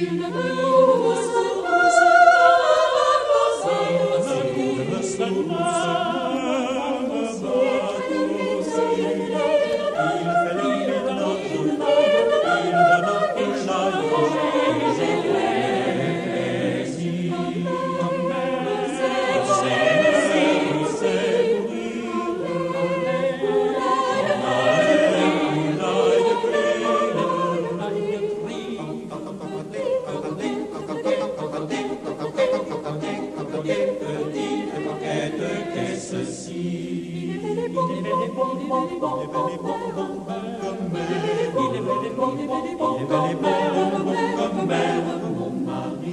Il ne veut Amen. Mon mari,